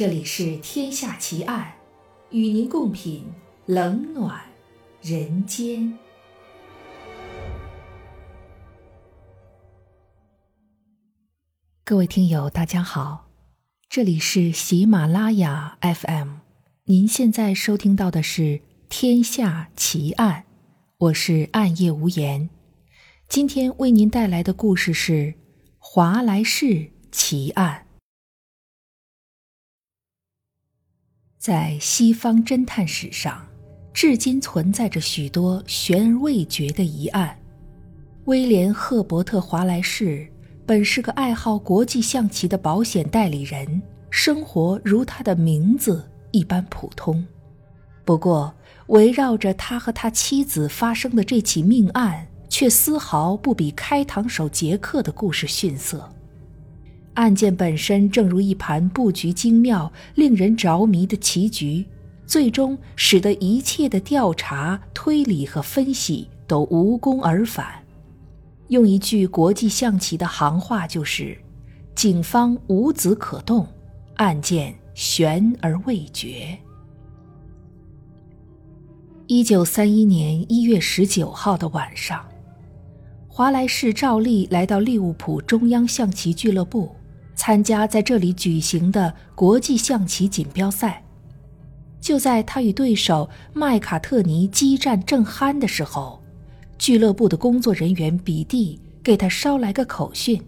这里是《天下奇案》，与您共品冷暖人间。各位听友，大家好，这里是喜马拉雅 FM，您现在收听到的是《天下奇案》，我是暗夜无言。今天为您带来的故事是华莱士奇案。在西方侦探史上，至今存在着许多悬而未决的疑案。威廉·赫伯特·华莱士本是个爱好国际象棋的保险代理人，生活如他的名字一般普通。不过，围绕着他和他妻子发生的这起命案，却丝毫不比开膛手杰克的故事逊色。案件本身正如一盘布局精妙、令人着迷的棋局，最终使得一切的调查、推理和分析都无功而返。用一句国际象棋的行话，就是：“警方无子可动，案件悬而未决。”一九三一年一月十九号的晚上，华莱士照例来到利物浦中央象棋俱乐部。参加在这里举行的国际象棋锦标赛。就在他与对手麦卡特尼激战正酣的时候，俱乐部的工作人员比蒂给他捎来个口讯：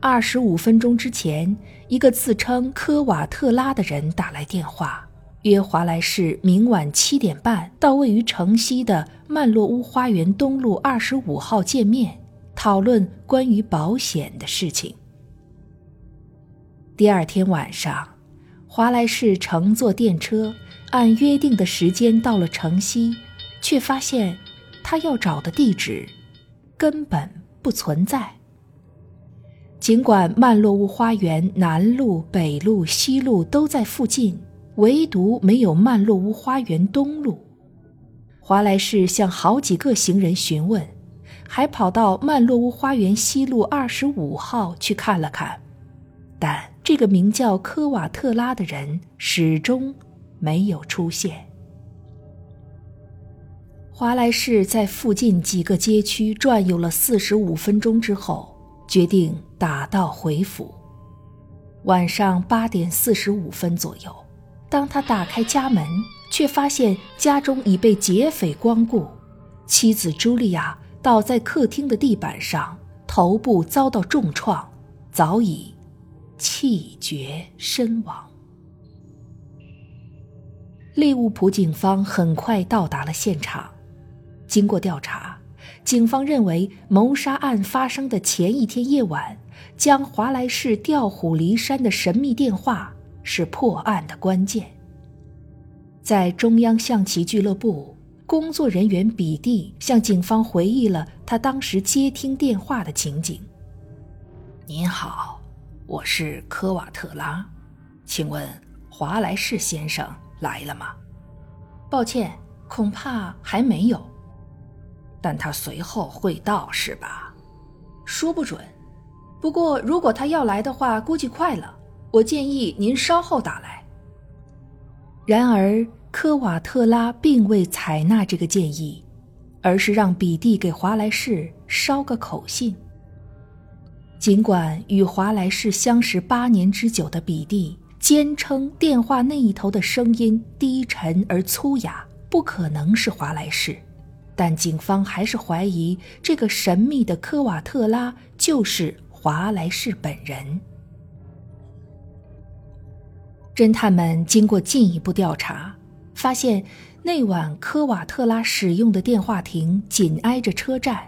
二十五分钟之前，一个自称科瓦特拉的人打来电话，约华莱士明晚七点半到位于城西的曼洛乌花园东路二十五号见面，讨论关于保险的事情。第二天晚上，华莱士乘坐电车，按约定的时间到了城西，却发现他要找的地址根本不存在。尽管曼洛屋花园南路、北路、西路都在附近，唯独没有曼洛屋花园东路。华莱士向好几个行人询问，还跑到曼洛屋花园西路二十五号去看了看，但。这个名叫科瓦特拉的人始终没有出现。华莱士在附近几个街区转悠了四十五分钟之后，决定打道回府。晚上八点四十五分左右，当他打开家门，却发现家中已被劫匪光顾，妻子茱莉亚倒在客厅的地板上，头部遭到重创，早已。气绝身亡。利物浦警方很快到达了现场。经过调查，警方认为谋杀案发生的前一天夜晚，将华莱士调虎离山的神秘电话是破案的关键。在中央象棋俱乐部，工作人员比蒂向警方回忆了他当时接听电话的情景。您好。我是科瓦特拉，请问华莱士先生来了吗？抱歉，恐怕还没有。但他随后会到，是吧？说不准。不过如果他要来的话，估计快了。我建议您稍后打来。然而，科瓦特拉并未采纳这个建议，而是让比蒂给华莱士捎个口信。尽管与华莱士相识八年之久的比蒂坚称电话那一头的声音低沉而粗哑，不可能是华莱士，但警方还是怀疑这个神秘的科瓦特拉就是华莱士本人。侦探们经过进一步调查，发现那晚科瓦特拉使用的电话亭紧挨着车站。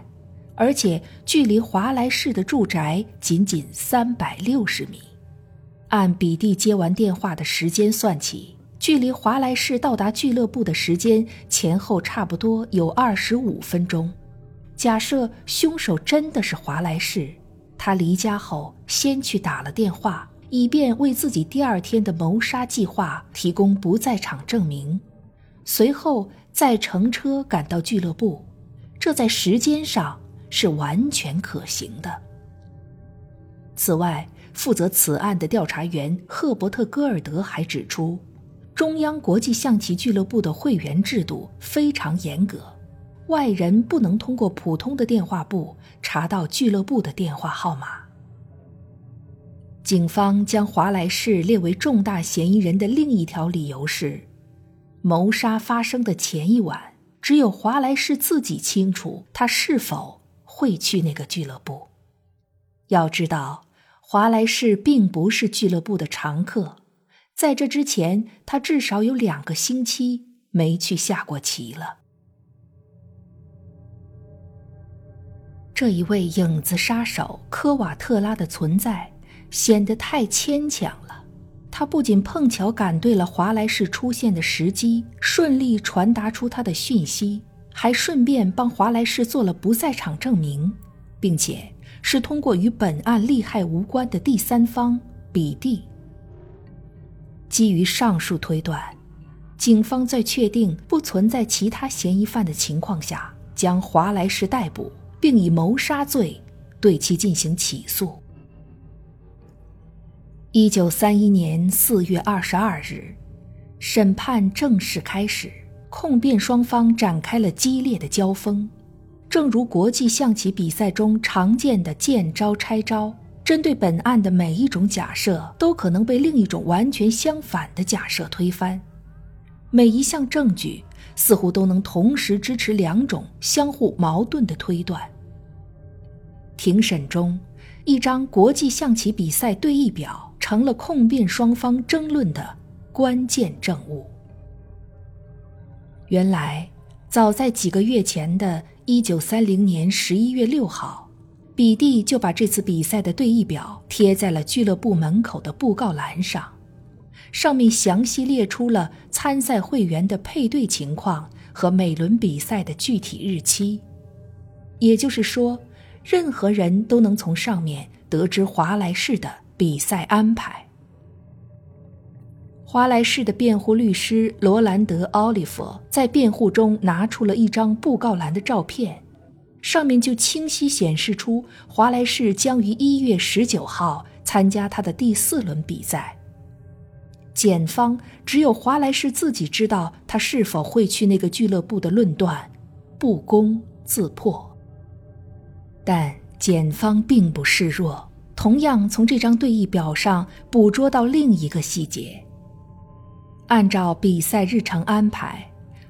而且距离华莱士的住宅仅仅三百六十米，按比蒂接完电话的时间算起，距离华莱士到达俱乐部的时间前后差不多有二十五分钟。假设凶手真的是华莱士，他离家后先去打了电话，以便为自己第二天的谋杀计划提供不在场证明，随后再乘车赶到俱乐部，这在时间上。是完全可行的。此外，负责此案的调查员赫伯特·戈尔德还指出，中央国际象棋俱乐部的会员制度非常严格，外人不能通过普通的电话簿查到俱乐部的电话号码。警方将华莱士列为重大嫌疑人的另一条理由是，谋杀发生的前一晚，只有华莱士自己清楚他是否会去那个俱乐部。要知道，华莱士并不是俱乐部的常客，在这之前，他至少有两个星期没去下过棋了。这一位影子杀手科瓦特拉的存在。显得太牵强了。他不仅碰巧赶对了华莱士出现的时机，顺利传达出他的讯息，还顺便帮华莱士做了不在场证明，并且是通过与本案利害无关的第三方比蒂。基于上述推断，警方在确定不存在其他嫌疑犯的情况下，将华莱士逮捕，并以谋杀罪对其进行起诉。一九三一年四月二十二日，审判正式开始，控辩双方展开了激烈的交锋。正如国际象棋比赛中常见的见招拆招，针对本案的每一种假设都可能被另一种完全相反的假设推翻。每一项证据似乎都能同时支持两种相互矛盾的推断。庭审中，一张国际象棋比赛对弈表。成了控辩双方争论的关键证物。原来，早在几个月前的一九三零年十一月六号，比蒂就把这次比赛的对弈表贴在了俱乐部门口的布告栏上，上面详细列出了参赛会员的配对情况和每轮比赛的具体日期。也就是说，任何人都能从上面得知华莱士的。比赛安排。华莱士的辩护律师罗兰德·奥利弗在辩护中拿出了一张布告栏的照片，上面就清晰显示出华莱士将于一月十九号参加他的第四轮比赛。检方只有华莱士自己知道他是否会去那个俱乐部的论断，不攻自破。但检方并不示弱。同样从这张对弈表上捕捉到另一个细节。按照比赛日程安排，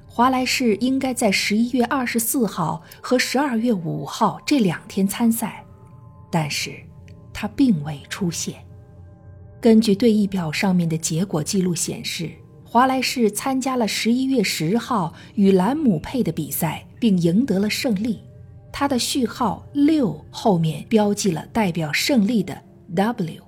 华莱士应该在十一月二十四号和十二月五号这两天参赛，但是他并未出现。根据对弈表上面的结果记录显示，华莱士参加了十一月十号与兰姆配的比赛，并赢得了胜利。他的序号六后面标记了代表胜利的 W，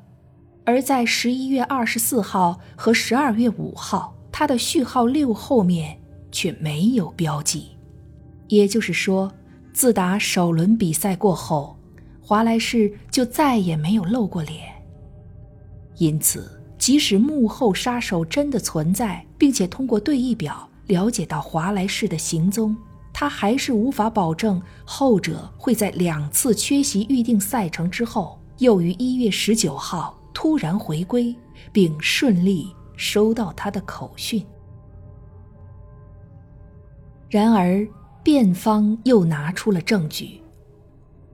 而在十一月二十四号和十二月五号，他的序号六后面却没有标记。也就是说，自打首轮比赛过后，华莱士就再也没有露过脸。因此，即使幕后杀手真的存在，并且通过对弈表了解到华莱士的行踪。他还是无法保证后者会在两次缺席预定赛程之后，又于一月十九号突然回归，并顺利收到他的口讯。然而，辩方又拿出了证据。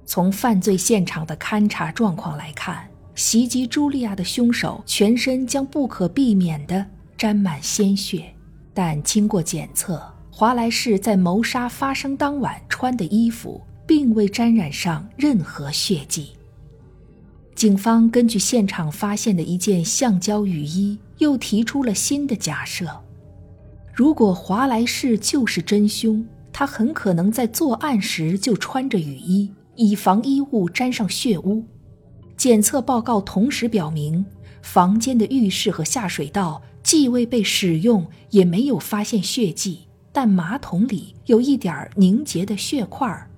从犯罪现场的勘查状况来看，袭击茱莉亚的凶手全身将不可避免地沾满鲜血，但经过检测。华莱士在谋杀发生当晚穿的衣服，并未沾染上任何血迹。警方根据现场发现的一件橡胶雨衣，又提出了新的假设：如果华莱士就是真凶，他很可能在作案时就穿着雨衣，以防衣物沾上血污。检测报告同时表明，房间的浴室和下水道既未被使用，也没有发现血迹。但马桶里有一点凝结的血块，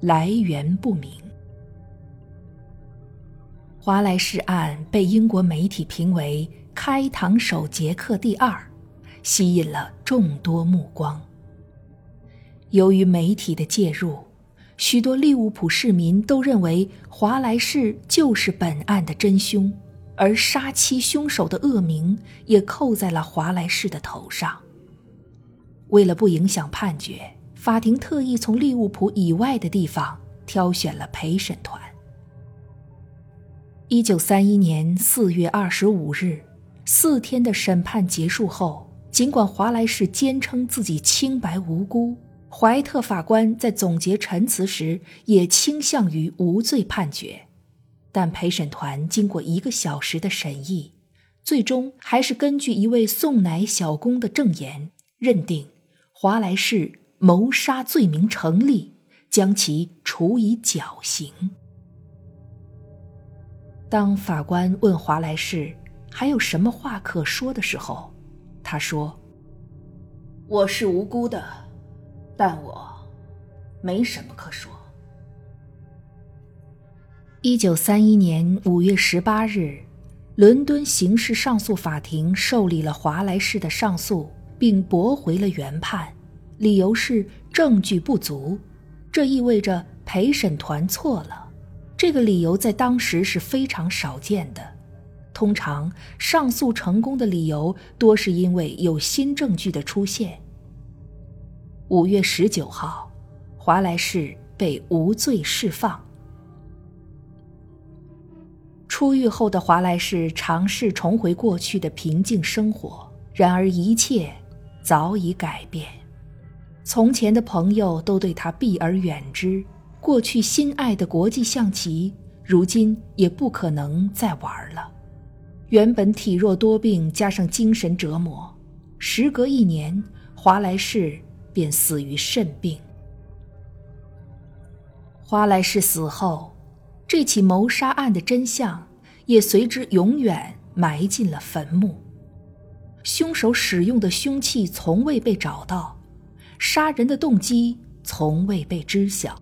来源不明。华莱士案被英国媒体评为“开膛手杰克”第二，吸引了众多目光。由于媒体的介入，许多利物浦市民都认为华莱士就是本案的真凶，而杀妻凶手的恶名也扣在了华莱士的头上。为了不影响判决，法庭特意从利物浦以外的地方挑选了陪审团。一九三一年四月二十五日，四天的审判结束后，尽管华莱士坚称自己清白无辜，怀特法官在总结陈词时也倾向于无罪判决。但陪审团经过一个小时的审议，最终还是根据一位送奶小工的证言，认定华莱士谋杀罪名成立，将其处以绞刑。当法官问华莱士还有什么话可说的时候，他说：“我是无辜的，但我没什么可说。”一九三一年五月十八日，伦敦刑事上诉法庭受理了华莱士的上诉，并驳回了原判，理由是证据不足。这意味着陪审团错了。这个理由在当时是非常少见的。通常，上诉成功的理由多是因为有新证据的出现。五月十九号，华莱士被无罪释放。出狱后的华莱士尝试重回过去的平静生活，然而一切早已改变。从前的朋友都对他避而远之，过去心爱的国际象棋，如今也不可能再玩了。原本体弱多病，加上精神折磨，时隔一年，华莱士便死于肾病。华莱士死后。这起谋杀案的真相也随之永远埋进了坟墓。凶手使用的凶器从未被找到，杀人的动机从未被知晓。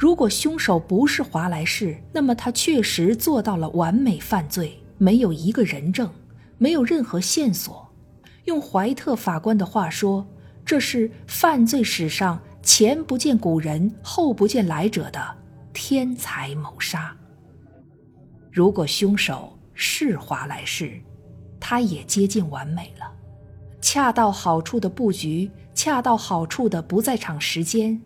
如果凶手不是华莱士，那么他确实做到了完美犯罪，没有一个人证，没有任何线索。用怀特法官的话说，这是犯罪史上前不见古人、后不见来者的。天才谋杀。如果凶手是华莱士，他也接近完美了。恰到好处的布局，恰到好处的不在场时间，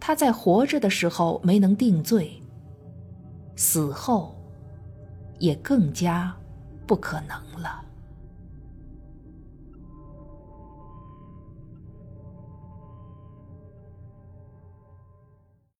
他在活着的时候没能定罪，死后也更加不可能了。